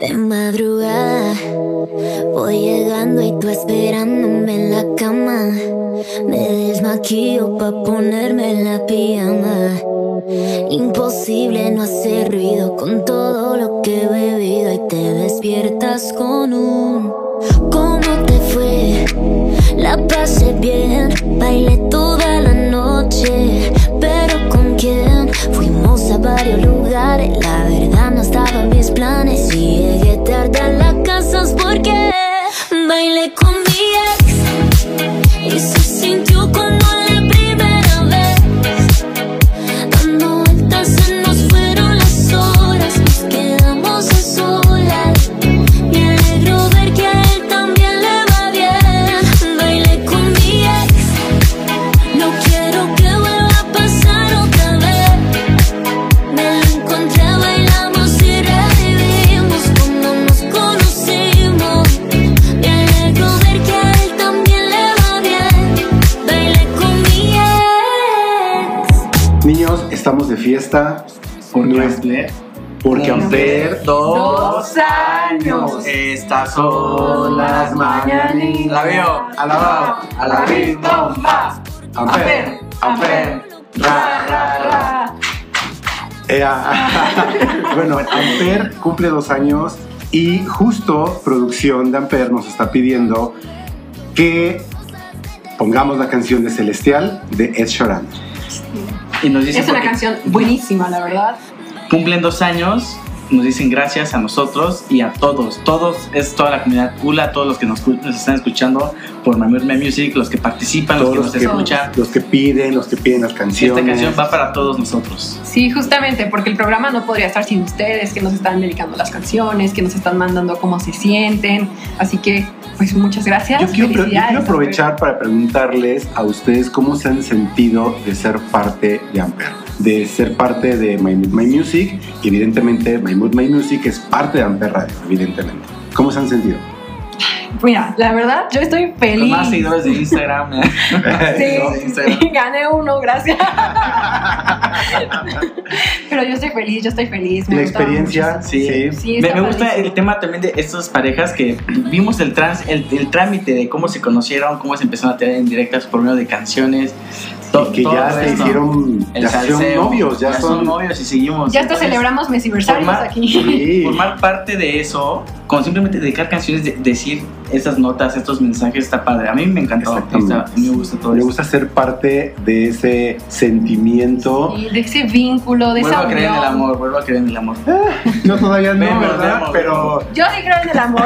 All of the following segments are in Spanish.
De madrugada voy llegando y tú esperándome en la cama. Me desmaquillo pa' ponerme la pijama. Imposible no hacer ruido con todo lo que he bebido y te despiertas con un ¿Cómo te fue? La pasé bien, bailé toda la noche, pero ¿con quién? Fuimos a varios lugares, la planes y llegué tarde a la casa porque bailé con mi ex. Y se sintió estamos de fiesta. Porque es- Amper Porque Amper dos años. Estas son las mañanitas. La veo. Alabado. A la ritmo. Amper, Amper, Ra, ra, ra. Ea. bueno, Amper cumple dos años y justo producción de Amper nos está pidiendo que pongamos la canción de Celestial de Ed Sheeran. Y nos dicen Es una canción buenísima, la verdad. Cumplen dos años. Nos dicen gracias a nosotros y a todos. Todos, es toda la comunidad Kula, todos los que nos, nos están escuchando por My My Music, los que participan, los que nos que, escuchan. los que piden, los que piden las canciones. Esta canción va para todos nosotros. Sí, justamente, porque el programa no podría estar sin ustedes, que nos están dedicando las canciones, que nos están mandando cómo se sienten. Así que, pues muchas gracias. Yo quiero, yo Felicidades, quiero aprovechar para preguntarles a ustedes cómo se han sentido de ser parte de Amper, de ser parte de My Mood My Music y evidentemente My Mood My Music es parte de Amper Radio, evidentemente. ¿Cómo se han sentido? Mira, la verdad, yo estoy Los feliz. más seguidores de Instagram. ¿eh? de Sí, Instagram. sí, gané uno, gracias. Pero yo estoy feliz, yo estoy feliz. me La experiencia, sí. Sí, me, gusta el tema también de estas parejas que vimos el, trans, el, el trámite de cómo se conocieron, cómo se empezaron a tener en directas por medio de canciones. to- que ya se hicieron, El ya son novios, ya, son... novios y seguimos. Ya hasta Entonces, celebramos mesiversarios aquí. Sí. Formar parte de eso, con simplemente dedicar canciones, de- decir esas notas, estos mensajes, está padre. A mí me encantó. Está- a mí me gusta todo Me gusta ser parte de ese sentimiento. Y de ese vínculo, de Vuelvo esa a creer en el amor, vuelvo a creer en el amor. Yo todavía no, Ven, ¿verdad? Pero, Yo sí creo en el amor.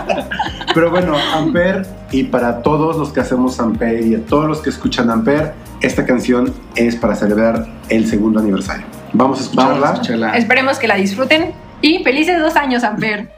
pero bueno, Amper y para todos los que hacemos Amper y a todos los que escuchan Amper, esta canción es para celebrar el segundo aniversario. Vamos a escucharla. Vamos a escucharla. Esperemos que la disfruten. Y felices dos años, Amper.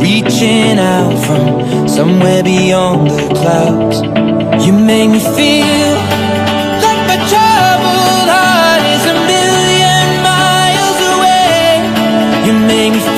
reaching out from somewhere beyond the clouds. You make me feel like my troubled heart is a million miles away. You make me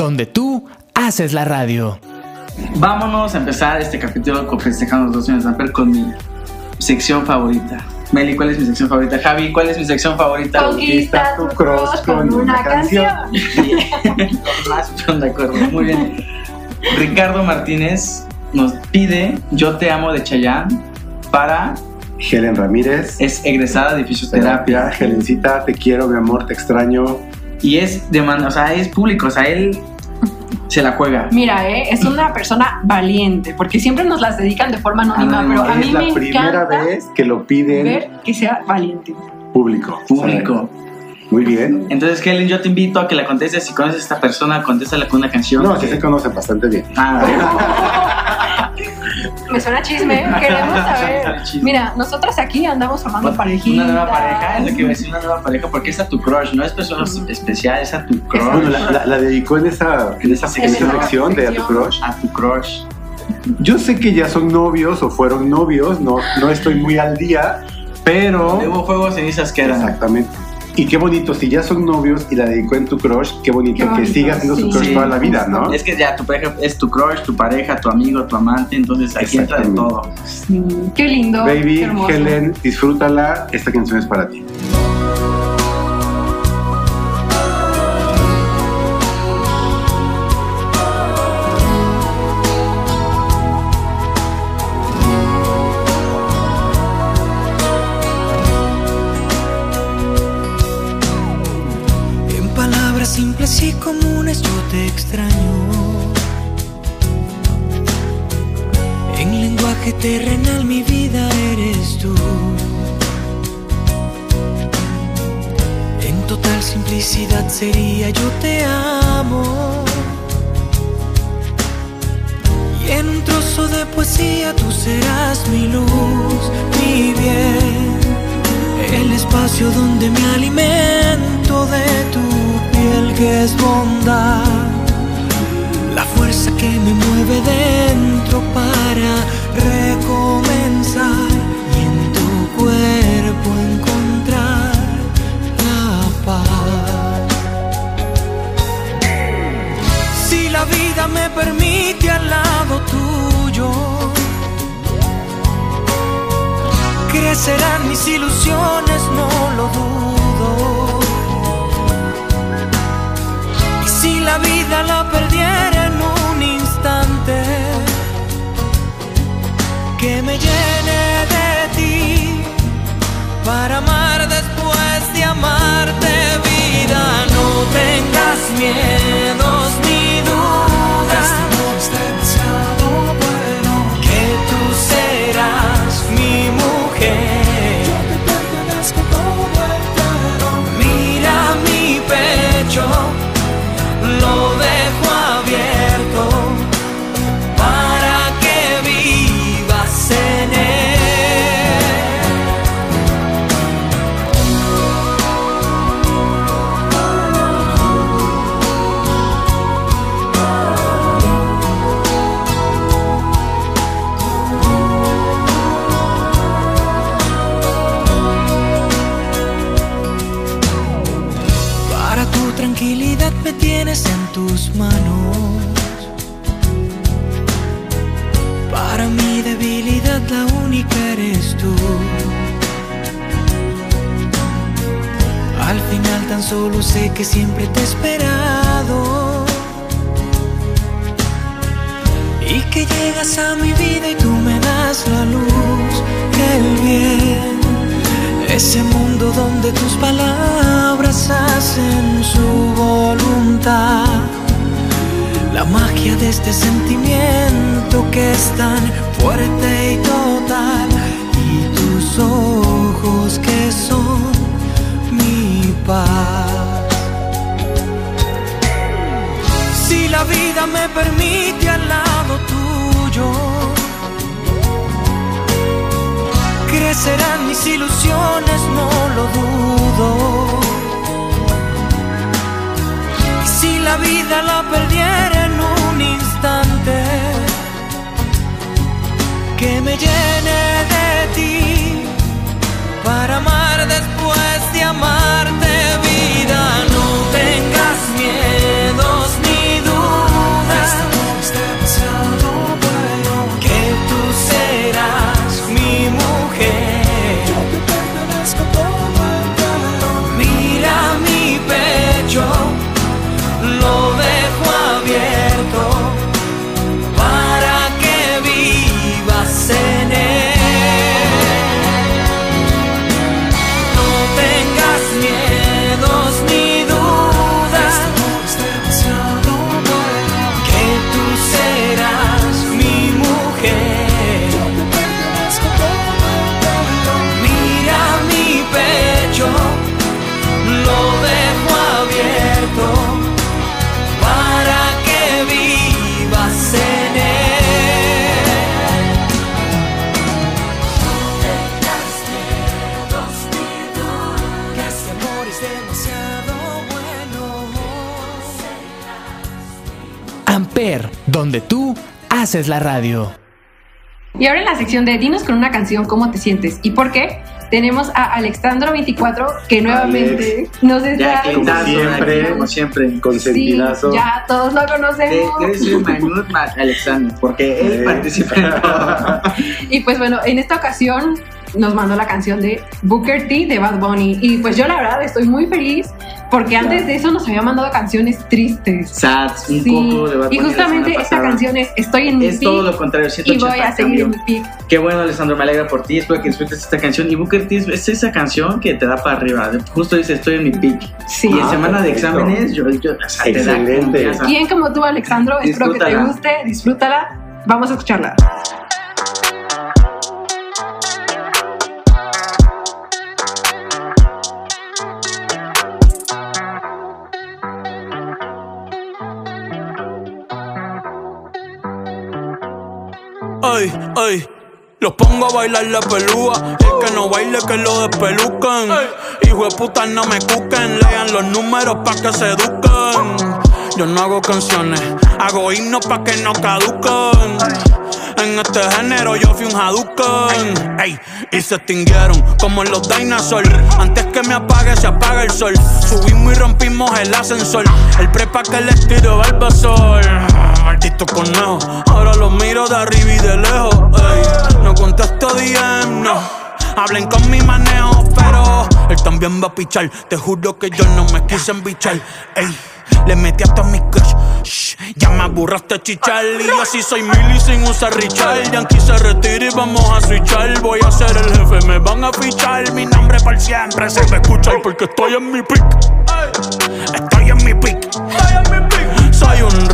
donde tú haces la radio. Vámonos a empezar este capítulo con festejando los dos años de Amper con mi sección favorita. Meli, ¿cuál es mi sección favorita? Javi, ¿cuál es mi sección favorita? Conquista tu cross con una canción. Más pero de acuerdo, muy bien. Ricardo Martínez nos pide Yo te amo de Chayanne para Helen Ramírez. es egresada de fisioterapia Terapia, Helencita, te quiero, mi amor, te extraño. y es demanda, o sea, es público, o sea, él se la juega. Mira, eh, es una persona valiente, porque siempre nos las dedican de forma anónima, Anónima, pero a mí es la me primera encanta vez que lo piden ver que sea valiente. público. Público. Muy bien. Entonces, Helen, yo te invito a que la contestes. Si conoces a esta persona, contéstala con una canción. No, sí se conocen bastante bien. Ah, Me suena chisme, queremos saber. Chisme. Mira, nosotros aquí andamos formando parejitas. Una nueva pareja, es lo que decir, una nueva pareja, porque es a tu crush, no es persona especial, es a tu crush. Bueno, la, la- la dedicó en esa, en esa, En esa esa sección de A tu Crush. A tu crush. Yo sé que ya son novios o fueron novios, no, no estoy muy al día, pero... De hubo fuego, cenizas quedan. Exactamente. Y qué bonito, si ya son novios y la dedicó en tu crush, qué bonito, Qué que siga siendo su crush Sí. toda la vida, ¿no? Es que ya tu pareja es tu crush, tu pareja, tu amigo, tu amante, entonces aquí entra de todo. Sí, Qué lindo. qué Baby. Helen, disfrútala, esta canción es para ti. Simples y comunes yo te extraño. En lenguaje terrenal mi vida eres tú. En total simplicidad sería yo te amo. Y en un trozo de poesía tú serás mi luz, mi bien el espacio donde me alimento de tu piel que es bondad, la fuerza que me mueve dentro para recomenzar y en tu cuerpo encontrar la paz. Si la vida me permite al lado tuyo crecerán mis ilusiones, no lo dudo. La vida la perdiera en un instante, que me llene de ti para amar después de amarte vida. No tengas miedos vida la perdiera haces la radio. Y ahora en la sección de Dinos con una canción cómo te sientes y por qué, tenemos a Alexandro24 que nuevamente nos Ya está... que Como siempre. como siempre. Sí, Consentidazo. ya todos lo conocemos. Mahmoud Ma- Alexander, porque él participa en todo. Y pues bueno, en esta ocasión nos mandó la canción de Booker T de Bad Bunny. Y pues yo la verdad estoy muy feliz porque antes de eso nos había mandado canciones tristes. Sats, un Sí, poco de Bad y Bunny la justamente esta canción es Estoy en mi Es todo lo contrario, y 180 voy a seguir en mi peak. Qué bueno, Alessandro, me alegra por ti. Espero que disfrutes esta canción. Y Booker T es- es esa canción que te da para arriba. Justo dice, estoy en mi peak. Sí. Y en Ah, semana de exámenes, yo, yo o sea, te da Excelente. Bien como tú, Alexandro, espero que te guste, disfrútala. Vamos a escucharla. Ay, ay. Los pongo a bailar la pelúa. El que no baile, que lo despelucan. Hijo de puta, no me cuquen. Lean los números pa' que se eduquen. Yo no hago canciones, hago himnos pa' que no caduquen. En este género yo fui un Hadouken Ey, y se extinguieron como los dinosaurs Antes que me apague se apaga el sol Subimos y rompimos el ascensor El prepa que les tiro Barbasol Maldito conejo Ahora los miro de arriba y de lejos no contesto DM, no Hablen con mi manejo, pero él también va a pichar. Te juro que yo no me quise embichar. Ey, le metí hasta mi crush. Shh, ya me aburraste chichar. Y así soy mili sin usar Richard. Yankee se retira y vamos a switchar. Voy a ser el jefe, me van a fichar. Mi nombre para siempre se me escucha porque estoy en mi pick.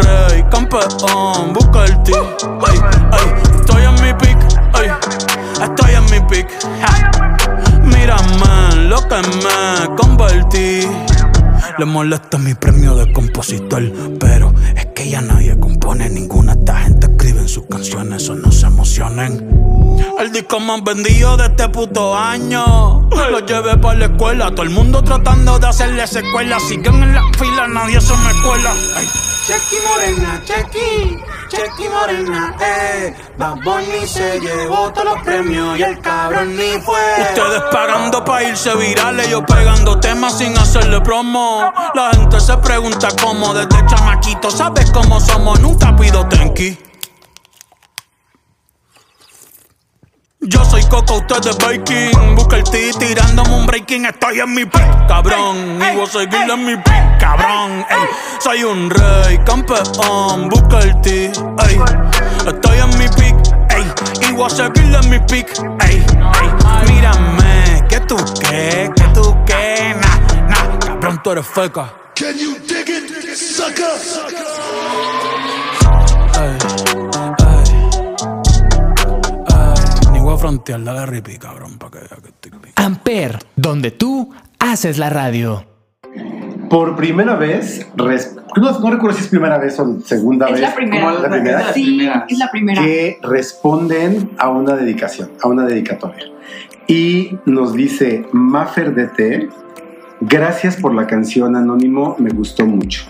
Rey, campeón, busca el ti. Ey, ey, estoy en mi pick. Ey, estoy en mi pick. Ja. Mírame lo que me convertí. Le molesta mi premio de compositor, pero es que ya nadie compone ninguna. Esta gente escribe en sus canciones, eso no se emocionen. El disco más vendido de este puto año. Lo llevé para la escuela, todo el mundo tratando de hacerle secuela. Siguen en la fila, nadie se me cuela. Ay. Chequi Morena, Chequi, Chequi Morena, eh. Bad Bunny se llevó todos los premios y el cabrón ni fue. Ustedes pagando pa' irse virales, yo pegando temas sin hacerle promo. La gente se pregunta cómo, desde chamaquito, ¿sabes cómo somos? Nunca pido tenki. Yo soy Coco, usted de Baking. Busca el T tirándome un breaking. Estoy en mi pick, cabrón. Y voy a seguir en mi pick, cabrón. Ey, soy un rey, campeón. Busca el T, ey. Estoy en mi pick, ey. Y voy a seguir en mi pick, ey. ey. Mírame, que tú qué, que tú qué. Nah, nah, cabrón, tú eres feca. Can you dig it, sucker? Frontear, dale ripi, cabrón, pa' que vea que estoy bien. Amper, donde tú haces la radio. Por primera vez, res- no, no recuerdo si es primera vez o segunda Es vez. la primera. ¿Cómo es la primera? Sí, es la primera. que responden a una dedicación, a una dedicatoria. Y nos dice Maffer DT, gracias por la canción Anónimo, me gustó mucho.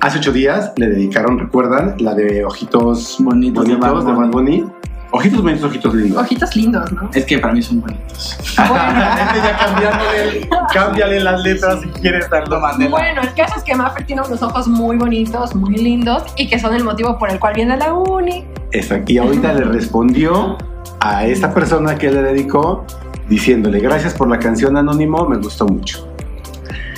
Hace ocho días le dedicaron, ¿recuerdan? La de Ojitos Bonitos de Bad de Bad Bunny. Ojitos bonitos, ojitos lindos. Ojitos lindos, ¿no? Es que para mí son bonitos. Este ya cambiándole, cámbiale las letras si quieres darlo Bueno, el caso es que Maffer tiene unos ojos muy bonitos, muy lindos y que son el motivo por el cual viene a la uni. Exacto. Y ahorita le respondió a esta persona que le dedicó diciéndole gracias por la canción Anónimo, me gustó mucho.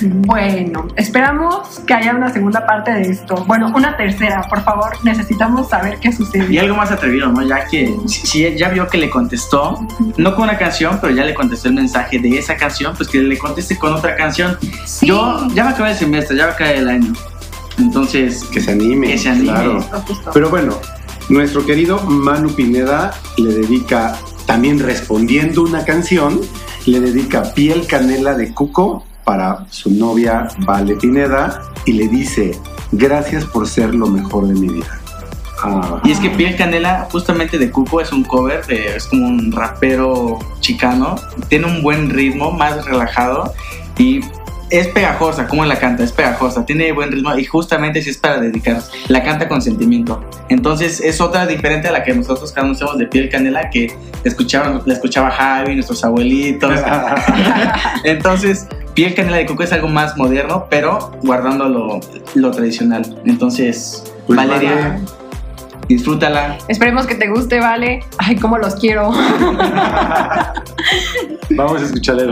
Bueno, esperamos que haya una segunda parte de esto. Bueno, una tercera, por favor. Necesitamos saber qué Y sucede. algo más atrevido, ¿no? Ya que si, ya vio que le contestó, no con una canción, pero ya le contestó el mensaje de esa canción, pues que le conteste con otra canción. Sí. Yo ya me acabé el semestre, ya me acabé el año. Entonces, Que se anime. Que se anime. Claro. Pero bueno, nuestro querido Manu Pineda le dedica, también respondiendo una canción, le dedica Piel Canela de Cuco para su novia Vale Pineda y le dice, gracias por ser lo mejor de mi vida. Ah, Y es que Piel Canela, justamente de Cuco, es un cover, de- es como un rapero chicano. Tiene un buen ritmo, más relajado y es pegajosa, como la canta, es pegajosa, tiene buen ritmo y justamente si es para dedicar, la canta con sentimiento. Entonces es otra diferente a la que nosotros conocemos de Piel Canela, que escuchaban, la escuchaba Javi, nuestros abuelitos. Entonces, Piel Canela de Cuco es algo más moderno, pero guardando lo, lo tradicional. Entonces, Pues, Valeria, Vale. disfrútala. Esperemos que te guste, ¿vale? Ay, cómo los quiero. Vamos a escucharle de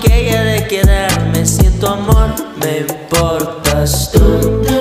aquella de quedarme sin tu amor. Me importas tú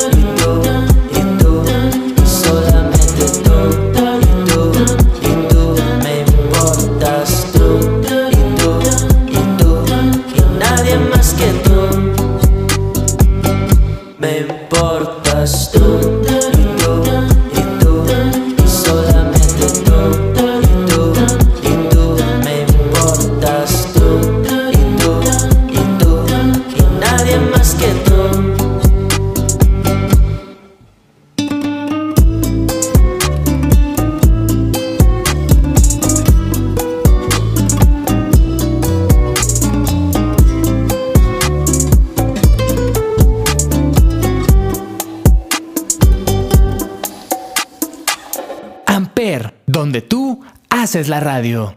haces la radio.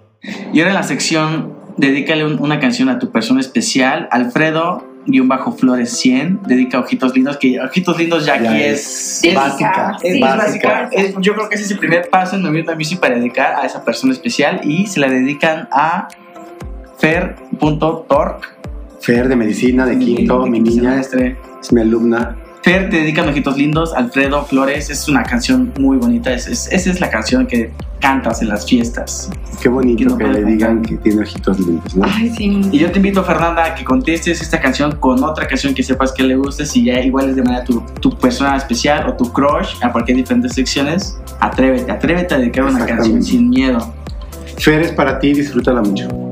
Y ahora en la sección, dedícale un- una canción a tu persona especial. Alfredo, guion bajo Flores 100, dedica Ojitos Lindos, que Ojitos Lindos ya, Ya aquí es es, es básica, es sí, básica. básica. Es- yo creo que ese es el primer paso en Movimiento Music para dedicar a esa persona especial y se la dedican a fer.torque. Fer de medicina de quinto, mi niña, semestre. es mi alumna. Fer te dedican ojitos lindos, Alfredo Flores, es una canción muy bonita, es, es, esa es la canción que cantas en las fiestas. Qué bonito que, le digan que tiene ojitos lindos, ¿no? Ay, sí. Y yo te invito, Fernanda, a que contestes esta canción con otra canción que sepas que le guste, si ya igual es de manera tu, tu persona especial o tu crush, a partir de diferentes secciones, atrévete, atrévete a dedicar una canción sin miedo. Fer es para ti, disfrútala mucho.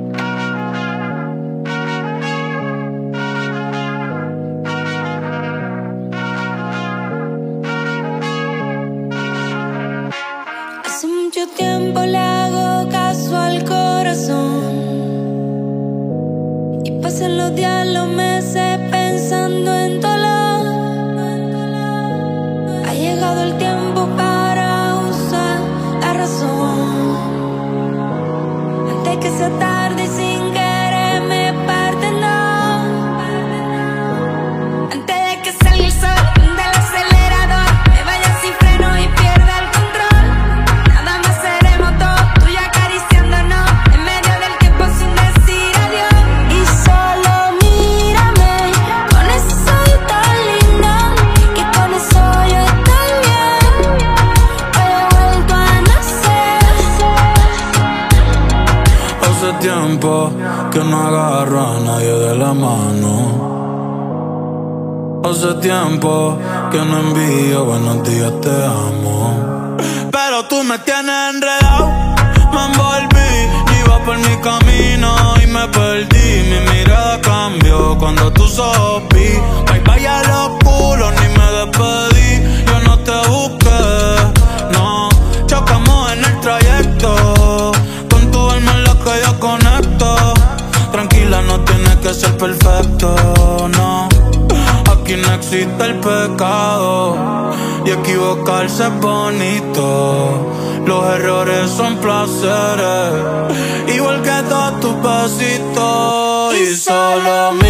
despacito y solo me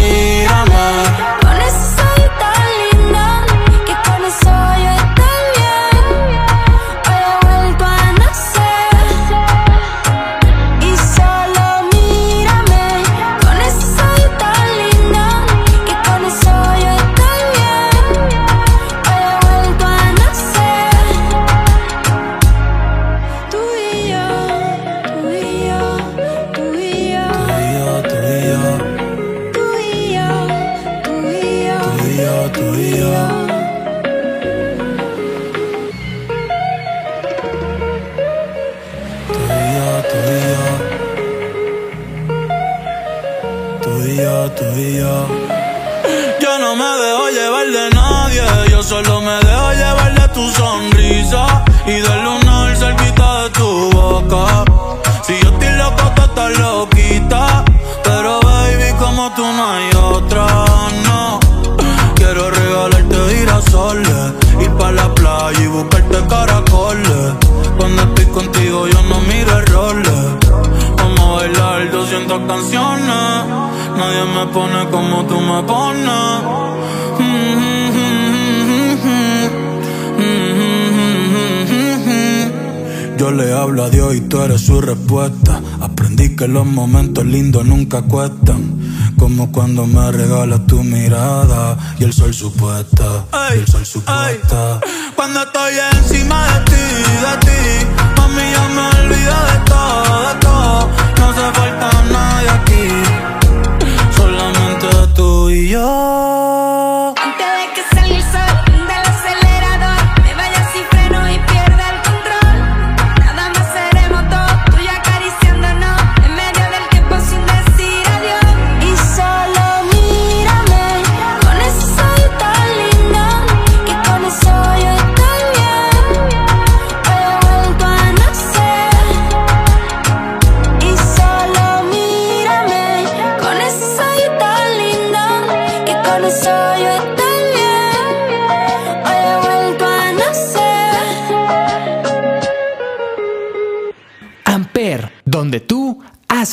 lindo nunca cuestan. Como cuando me regalas tu mirada y el sol supuesta. Y el sol supuesta. Cuando estoy encima.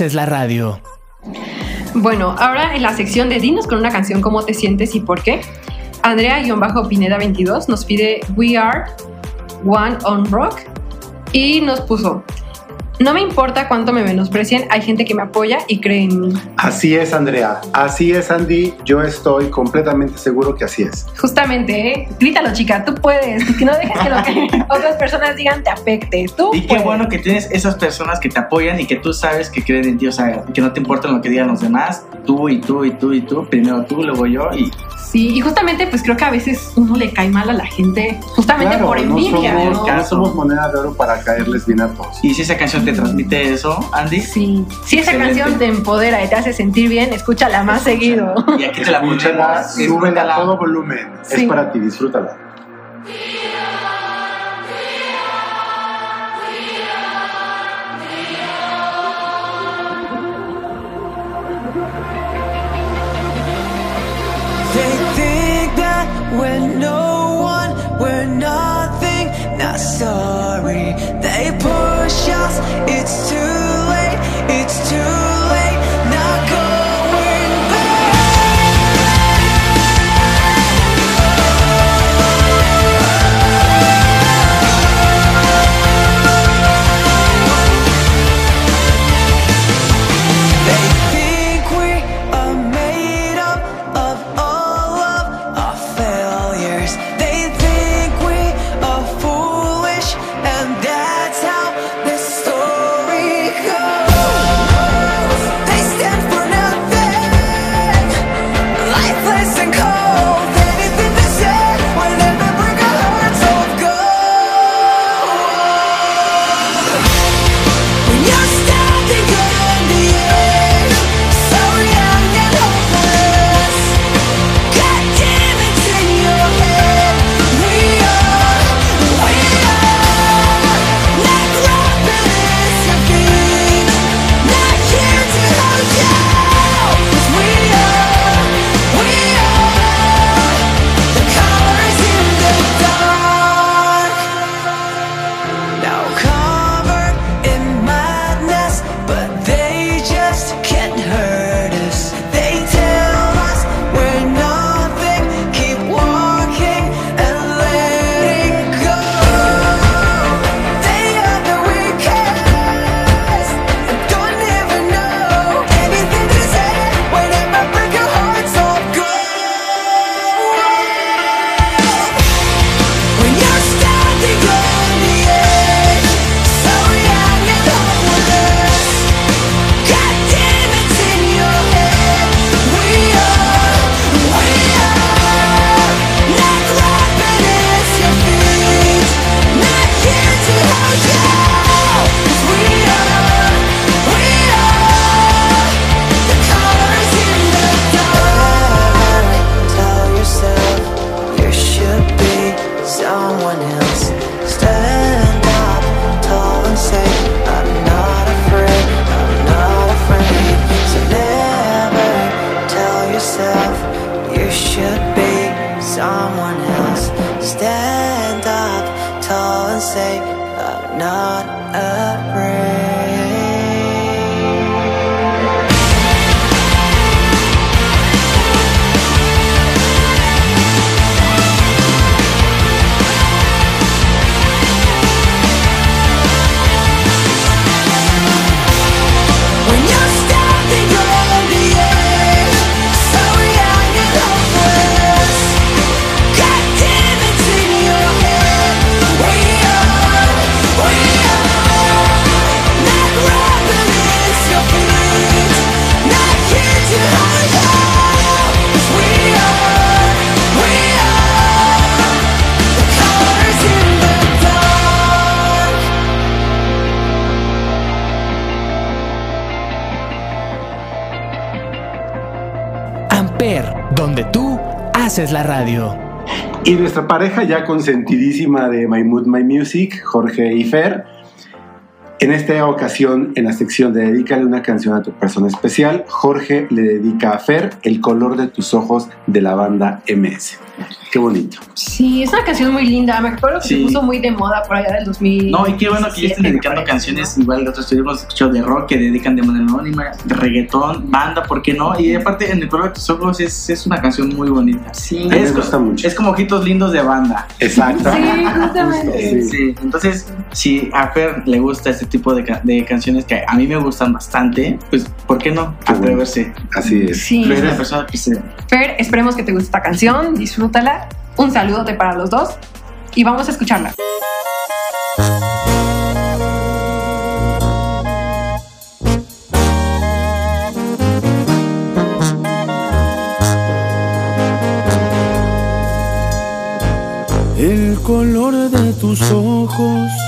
es la radio. Bueno, ahora en la sección de Dinos con una canción, ¿cómo te sientes y por qué? Andrea-Pineda22 nos pide We Are One on Rock y nos puso no me importa cuánto me menosprecien, hay gente que me apoya y cree en mí. Así es, Andrea. Así es, Andy. Yo estoy completamente seguro que así es. Justamente, ¿eh? grítalo, chica, tú puedes. Que no dejes que lo que otras personas digan te afecte. Tú y qué bueno que tienes esas personas que te apoyan y que tú sabes que creen en ti, o sea, que no te importa lo que digan los demás. Tú y tú y tú y tú, primero tú, luego yo y Sí, y justamente pues creo que a veces uno le cae mal a la gente justamente Claro, por envidia. no ¿no? somos, no somos moneda de oro para caerles bien a todos. Y si esa canción te transmite eso, Andy, Sí, si esa Excelente. canción te empodera y te hace sentir bien, escúchala más seguido. y aquí te la Escúchala, ponemos, súbela a todo volumen. Sí. Es para ti, disfrútala. Sorry. Amper, donde tú haces la radio. Y nuestra pareja ya consentidísima de My Mood, My Music, Jorge y Fer, en esta ocasión, en la sección de Dedícale una canción a tu persona especial, Jorge le dedica a Fer El color de tus ojos de la banda MS. Qué bonito. Sí, es una canción muy linda. Me acuerdo que Sí. se puso muy de moda por allá del 2000. No, y qué bueno que ya estén dedicando canciones, igual de otros hemos escuchado de rock que dedican de manera anónima, de reggaetón, banda, ¿por qué no? Y aparte, en el color de tus ojos es, es una canción muy bonita. Sí. A mí me Es, gusta mucho. es como ojitos lindos de banda. Exacto. Sí, justamente. Sí. Sí, entonces, si a Fer le gusta este tipo de, canciones que a mí me gustan bastante, pues, ¿por qué no atreverse? Así es. Sí. Fer, la persona que se... Fer, esperemos que te guste esta canción, disfrútala. Un saludote para los dos y vamos a escucharla. El color de tus ojos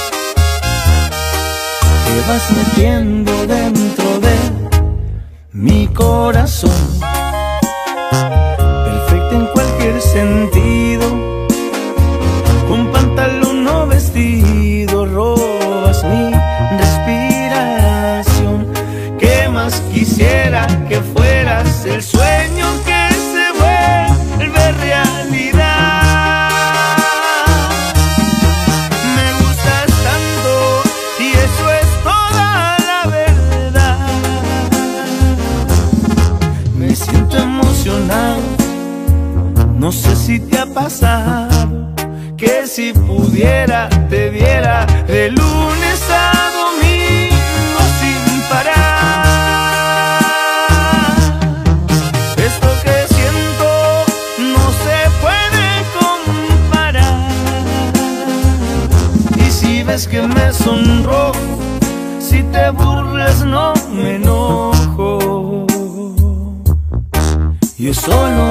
Vas metiendo dentro de mi corazón. Perfecta en cualquier sentido. Con pantalón o vestido robas mi respiración. ¿Qué más quisiera que fueras el sueño si pudiera te viera de lunes a domingo sin parar. Esto que siento no se puede comparar. Y si ves que me sonrojo, si te burlas no me enojo. Yo solo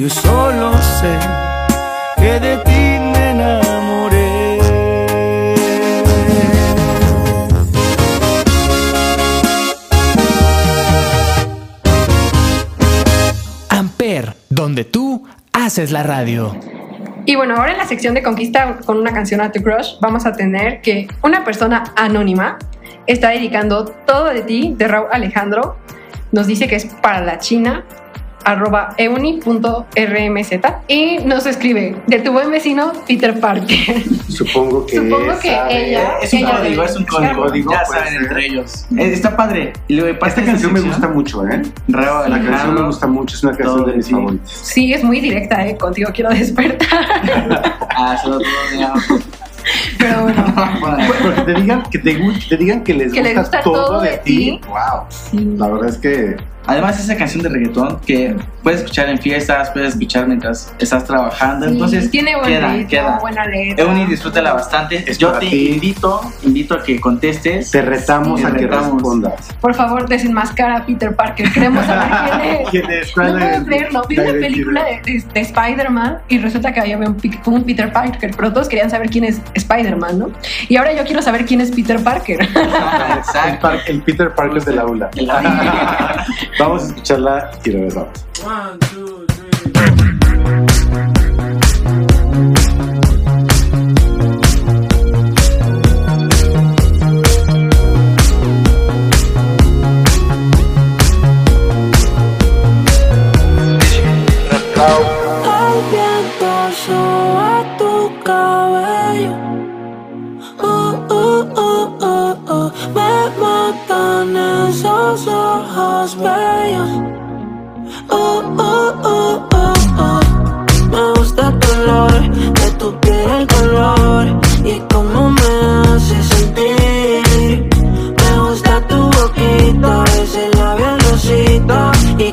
Yo solo sé que de ti me enamoré. Amper, donde tú haces la radio. Y bueno, ahora en la sección de conquista con una canción a tu crush, vamos a tener que una persona anónima está dedicando todo de ti, de Raúl Alejandro. Nos dice que es para la China, arroba euni.rmz y nos escribe de tu buen vecino Peter Parker. Supongo que. Supongo que sabe. ella- Es un ella código, es un código. código, ya saben ser. entre ellos. Eh, Está padre. Y luego, parte Esta canción me gusta mucho, ¿eh? La canción me gusta mucho, es una canción Todo de mis favoritas. Sí, es muy directa, ¿eh? Contigo quiero despertar. Ah, solo todo de Pero bueno, Pero que te digan que, te, que te digan que les, Que les gusta, todo, de ti, ti. wow. sí. La verdad es que Además, esa canción de reggaetón que puedes escuchar en fiestas, puedes escuchar mientras estás trabajando. Sí, Entonces, tiene buen queda, ritmo, queda. buena letra. Euni, disfrútala bastante. Es Yo te ti. invito, invito a que contestes. te retamos Sí, a que retamos. respondas. Por favor, desenmascara a Peter Parker. Queremos saber quién es. ¿Quién es? No ¿Cuál puedo creerlo. Vi una película de, de- de Spider-Man y resulta que había un, un Peter Parker, pero todos querían saber quién es Spider-Man, ¿no? Y ahora yo quiero saber quién es Peter Parker. El, Exacto. par- el Peter Parker de la ULA. Vamos a escucharla y regresamos. Viento tu cabello. Me matan esos ojos bellos. Uh, uh, uh, uh, uh. Me gusta el color de tu piel, el color y cómo me hace sentir. Me gusta tu boquita, ese labial rosita y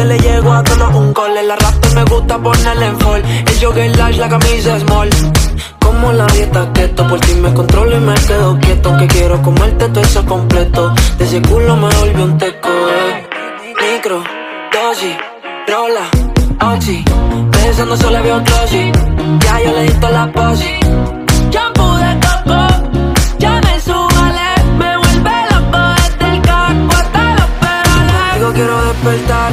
Que le llego a todos un cole La raptor me gusta ponerle en fall. El jogger large, la camisa small Como la dieta keto Por ti me controlo y me quedo quieto. Que quiero comerte todo eso completo. De ese culo me volvió un teco. Eh. Micro, dosis, rola, oxi. Pensando solo veo glossy Ya yo le di toda la posi. Shampoo de coco, ya me subale, me vuelve loco desde el caco hasta los pedales. Digo quiero despertar,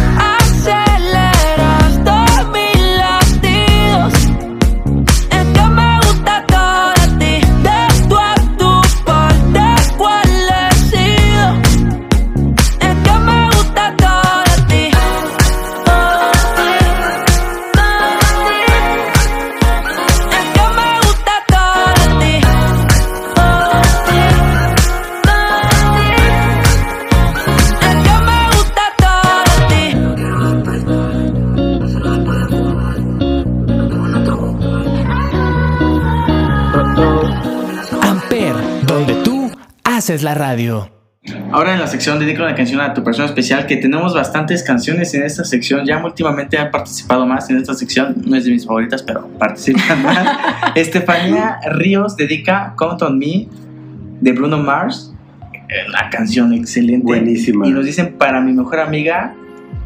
Haces la radio. Ahora en la sección dedico una canción a tu persona especial, que tenemos bastantes canciones en esta sección. Ya últimamente han participado más en esta sección. No es de mis favoritas, pero participan más. Estefanía Ríos dedica Count on Me de Bruno Mars. Eh, La canción excelente. Buenísima. Y nos dicen para mi mejor amiga,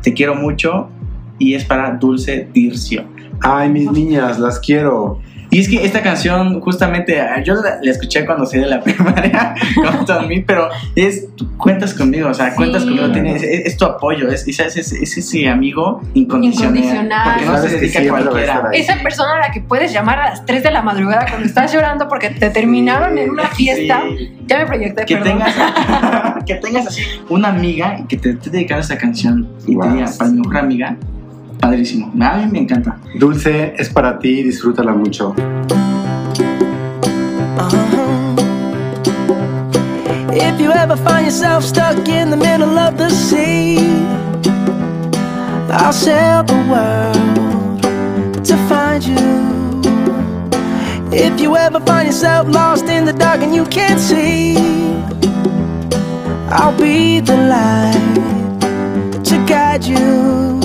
te quiero mucho. Y es para Dulce Dircio. Ay, mis niñas, las quiero. Y es que esta canción, justamente, ah, yo la, la escuché cuando salí de la primaria, Count on Me, pero es, cuentas conmigo, o sea, cuentas Sí. conmigo, tienes, es, es tu apoyo, es, es, es- es ese amigo incondicional. Incondicional. Porque no Sabes se dedica a a cualquiera. Esa persona a la que puedes llamar a las 3 de la madrugada cuando estás llorando porque te terminaron en una fiesta. Sí. Ya me proyecté, Que perdón. tengas, que tengas así una amiga y que te esté dedicando esta canción y te Wow. diga, para mi mejor amiga, padrísimo. A mí me encanta. Dulce, es para ti, disfrútala mucho. If you ever find yourself stuck in the middle of the sea, I'll sail the world to find you. If you ever find yourself lost in the dark and you can't see, I'll be the light to guide you.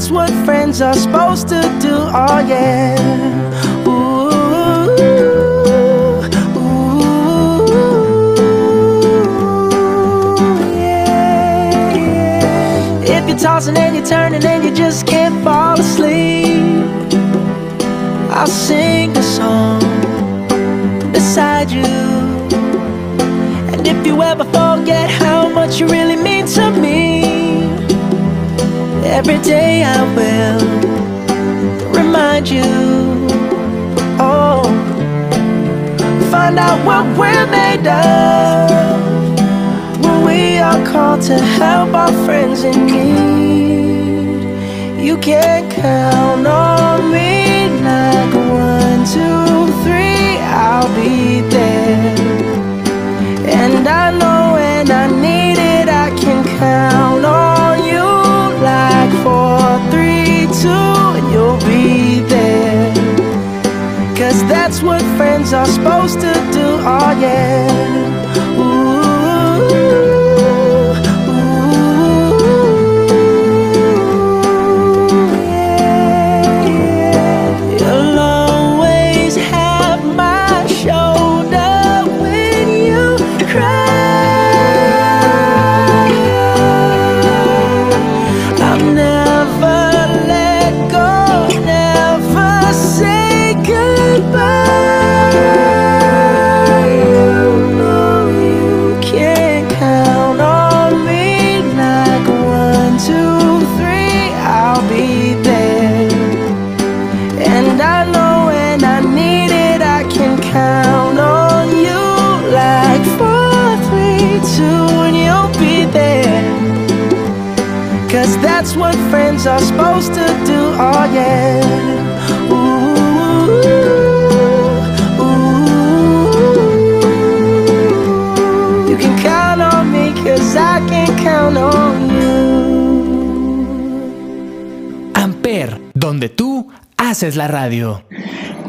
That's what friends are supposed to do, oh yeah. Ooh, ooh, yeah. If you're tossing and you're turning and you just can't fall asleep, I'll sing a song beside you. And if you ever forget how much you really mean every day I will remind you. Oh, find out what we're made of when we are called to help our friends in need. You can count on me like one, two, three, I'll be there. you'll be there. Cause that's what friends are supposed to do, oh yeah. Friends are supposed to do, oh yeah. Ooh, ooh. You can count on me, cause I can count on you. Amper, donde tú haces la radio.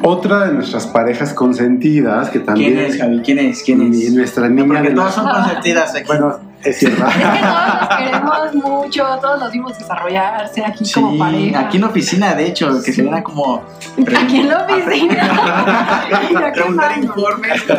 Otra de nuestras parejas consentidas que también ¿Quién es, Javi? ¿Quién es? ¿Quién es? nuestra niña Porque de todas la- son consentidas aquí. Bueno, es cierto. Es que todos los queremos mucho, todos los vimos desarrollarse aquí como Sí, pareja. aquí en la oficina, de hecho, que se ven como... Aquí en la oficina. Preguntar informes.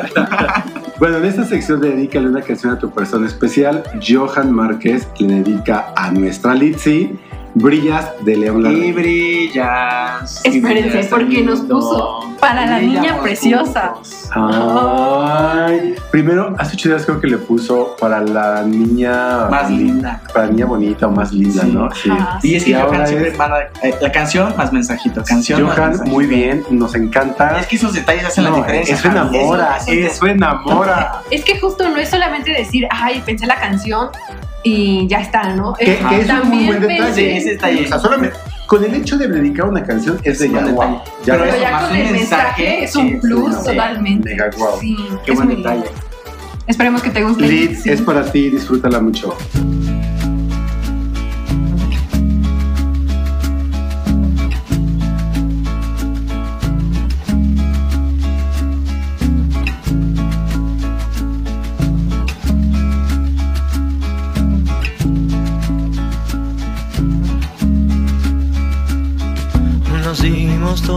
Bueno, en esta sección de Dedícale una canción a tu persona especial, Johan Márquez le dedica a nuestra Litzy Brillas de León Larregui. Y brillas. y Espérense, brillas porque nos puso para la niña preciosa. juntos. Ay, primero, hace ocho días creo que le puso para la niña Más linda. para la niña bonita o más linda, Sí. ¿no? Sí. Ajá. Y es que Y ahora Johan siempre es- manda eh, la canción más mensajito, canción más Johan, mensajito. muy bien, nos encanta. Es que esos detalles hacen la diferencia. Eso enamora, eso- eso enamora. Es que justo no es solamente decir, ay, pensé la canción y ya está, ¿no? Que, Es- que es un muy buen detalle. ese detalle. O sea, solamente con el hecho de dedicar una canción es de ya, guau. Ya Pero Pero ya más con un el mensaje es un sí, plus sí, totalmente. mega guau. Sí, Qué es buen detalle. Esperemos que te guste. Liz, Sí. es para ti, disfrútala mucho.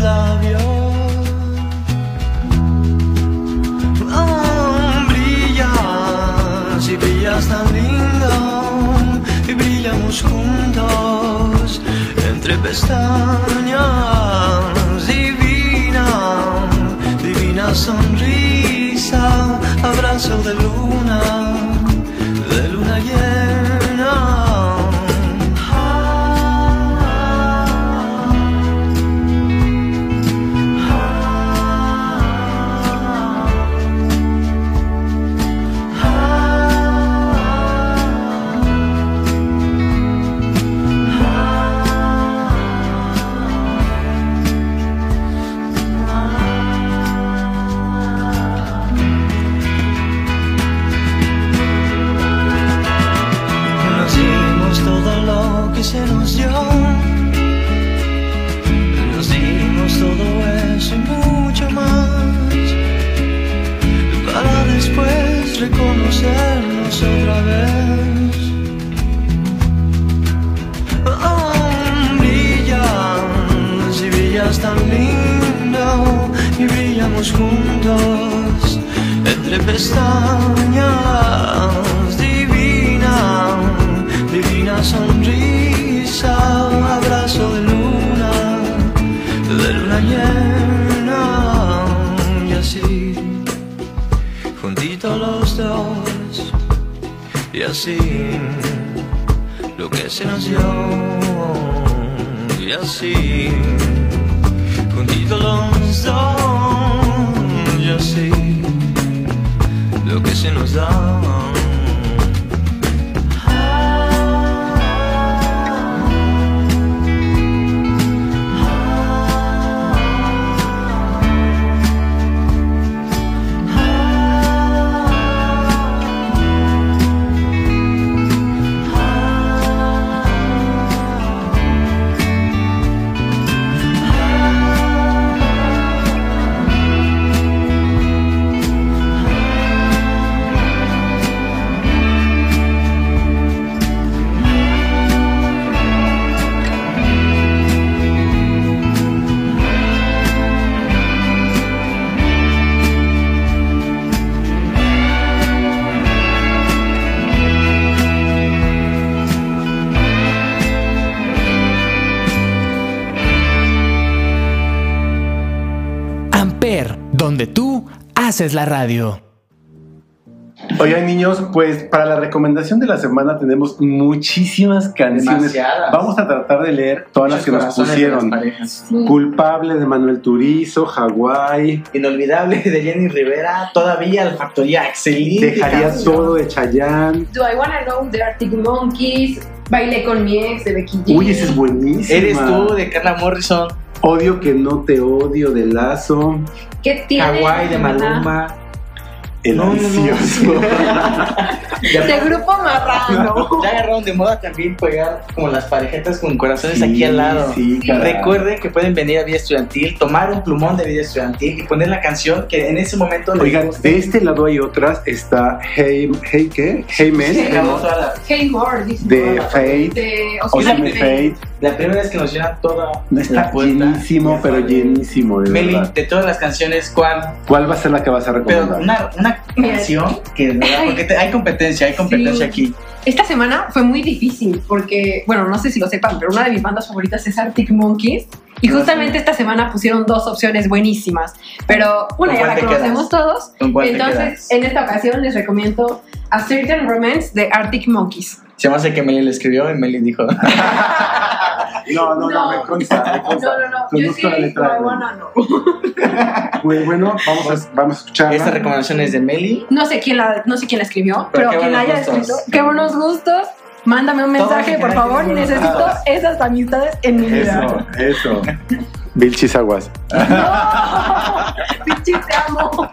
labios. Ah, brillas y brillas tan lindo y brillamos juntos entre pestañas. Divina, divina sonrisa, abrazo de luna, de luna llena. Entre pestañas. Divina, divina sonrisa, abrazo de luna, de luna llena y así, juntitos los dos y así lo que se nos dio y así juntitos los dos y así lo que se nos da. Amper, donde tú haces la radio. Oigan, niños, pues para la recomendación de la semana tenemos muchísimas canciones. Demasiadas. Vamos a tratar de leer todas las que nos de pusieron. Culpable de Manuel Turizo, Hawái. Inolvidable de Jenny Rivera, todavía la factoría excelente. Dejaría canción. todo de Chayanne. Do I Wanna Know de Arctic Monkeys, Bailé con mi ex de Becky G. Uy, ese es buenísimo. Eres tú de Carla Morrison, Odio que no te odio de Lazo. ¿Qué tiene? Hawái de Maluma. El No, no, no. ansioso. De grupo marrano. Ya agarraron de moda también pegar como las parejetas con corazones Sí, aquí al lado. sí. Recuerden que pueden venir a vida estudiantil, tomar un plumón de vida estudiantil y poner la canción que en ese momento les Oigan, de este lado hay otras. Está Hey, hey ¿qué? Hey Grabó toda la, Hey More, dice. De Fate. De Fate. La primera vez que nos llena toda Está la puerta. llenísimo, pero llenísimo, de Meli, verdad. de todas las canciones, ¿cuál? ¿Cuál va a ser la que vas a Pero recomendar? una, una Mira. canción que de verdad, porque te- hay competencia, hay competencia Sí. aquí. Esta semana fue muy difícil porque, bueno, no sé si lo sepan, pero una de mis bandas favoritas es Arctic Monkeys. Y Ah, justamente esta semana pusieron dos opciones buenísimas. Pero una ¿Con ya cuál la te conocemos quedas? todos. ¿Con cuál te Entonces, quedas? en esta ocasión les recomiendo A Certain Romance de Arctic Monkeys. Se me hace que Meli le escribió y Meli dijo. No, no, no, No. me consta, me No, consta. no, no. Yo Conozco sí la letra. I wanna know. Muy bueno, vamos a, vamos a escucharla. Esta recomendación es de Meli. No sé quién la, no sé quién la escribió, Pero pero, quien la haya gustos. escrito. Qué buenos gustos. Mándame un mensaje, en por favor. Necesito esas amistades en mi vida. Eso, eso. Vilchis Aguas. No, Pichi, te amo.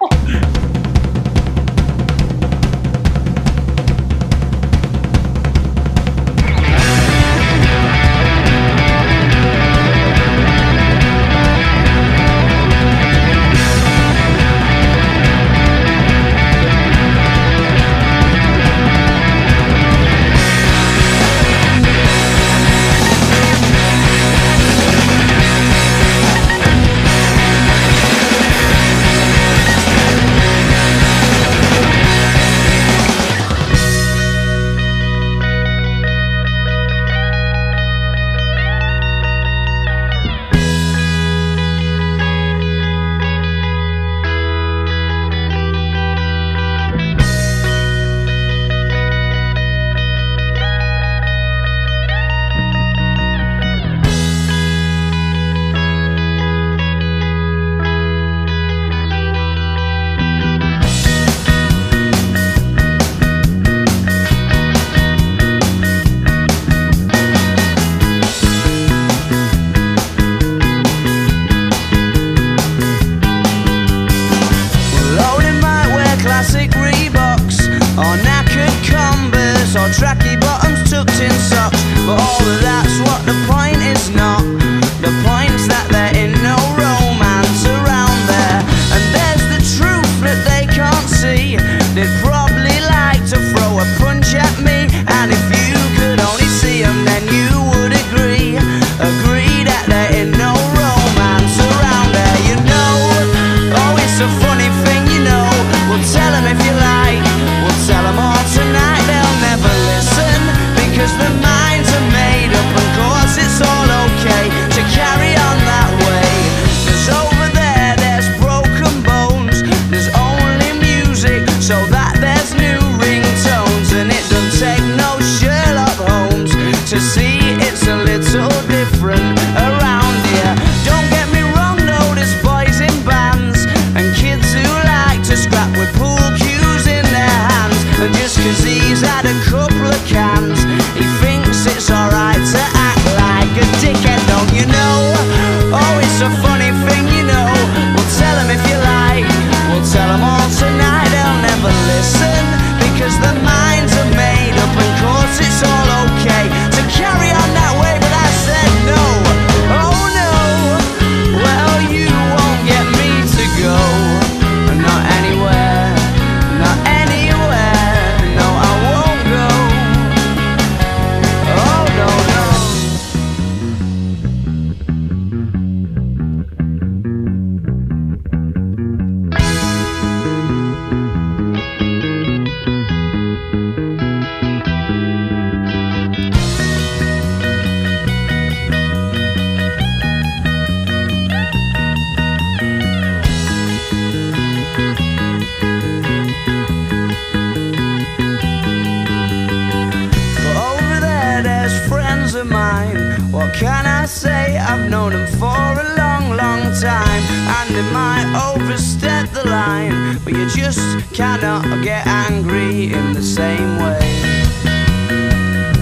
Say? I've known him for a long, long time. And it might overstep the line, but you just cannot get angry in the same way.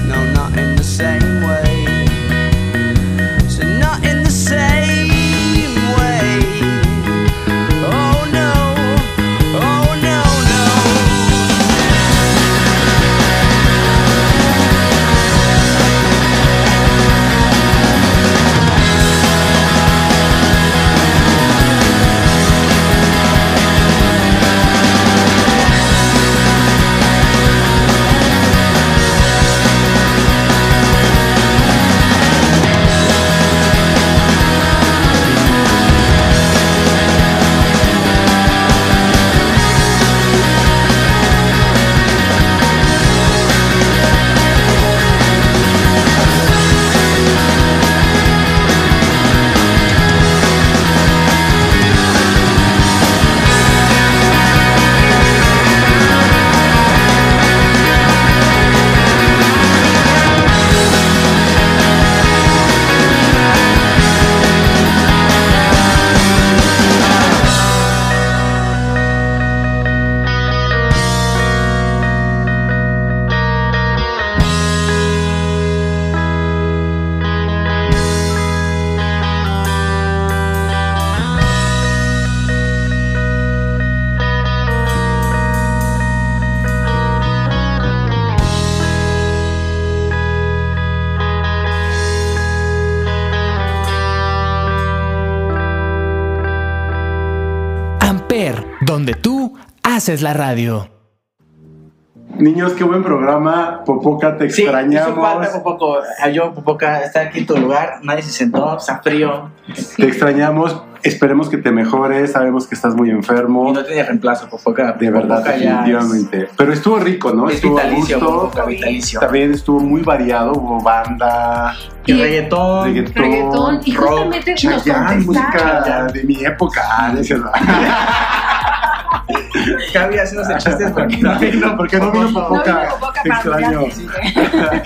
No, not in the same way. So, not in the same donde tú haces la radio. Niños, qué buen programa. Popoca, te Sí, extrañamos. falta Popoco. Yo, Popoca, está aquí en tu lugar. Nadie se sentó, está frío. Te extrañamos. Esperemos que te mejores. Sabemos que estás muy Y enfermo. no tiene reemplazo, Popoca. De verdad, Popoca definitivamente. Pero estuvo rico, ¿no? Es, estuvo es vitalicio, a gusto. Popoca, vitalicio. También estuvo muy variado. Hubo banda, Y Y- reggaetón. reggaetón, reggaetón y rock, justamente nos Chayanne, música de mi época. Ah, ¿no Gaby haciéndose chistes porque no vino. ¿Por qué no vino No Popoca Te para extraño.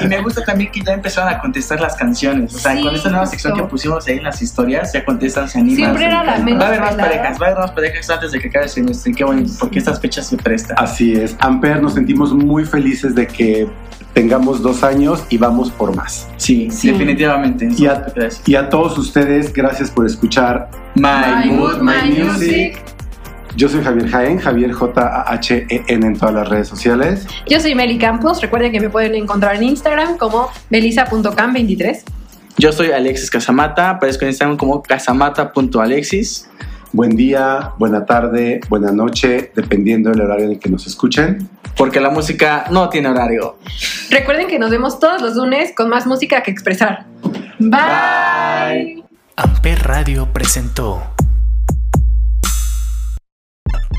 Y me gusta también que ya empezaron a contestar las canciones. O sea, Sí, con esta nueva sección justo. que pusimos ahí en las historias, ya contestan, se animan. Siempre era la menos Va a haber más parejas, va a haber más parejas antes de que acabe el semestre. Qué bueno, porque estas fechas se prestan. Así es. Amper, nos sentimos muy felices de que tengamos dos años y vamos por más. Sí, Sí. definitivamente. Y a, y a todos ustedes, gracias por escuchar. My, My Mood, Mood, My Music. Yo soy Javier Jaén, Javier J-A-H-E-N en todas las redes sociales. Yo soy Meli Campos. Recuerden que me pueden encontrar en Instagram como melisa.cam23. Yo soy Alexis Casamata, aparezco en Instagram como casamata.alexis. Buen día, buena tarde, buena noche, dependiendo del horario en el que nos escuchen. Porque la música no tiene horario. Recuerden que nos vemos todos los lunes con más música que expresar. Bye. Amper Radio presentó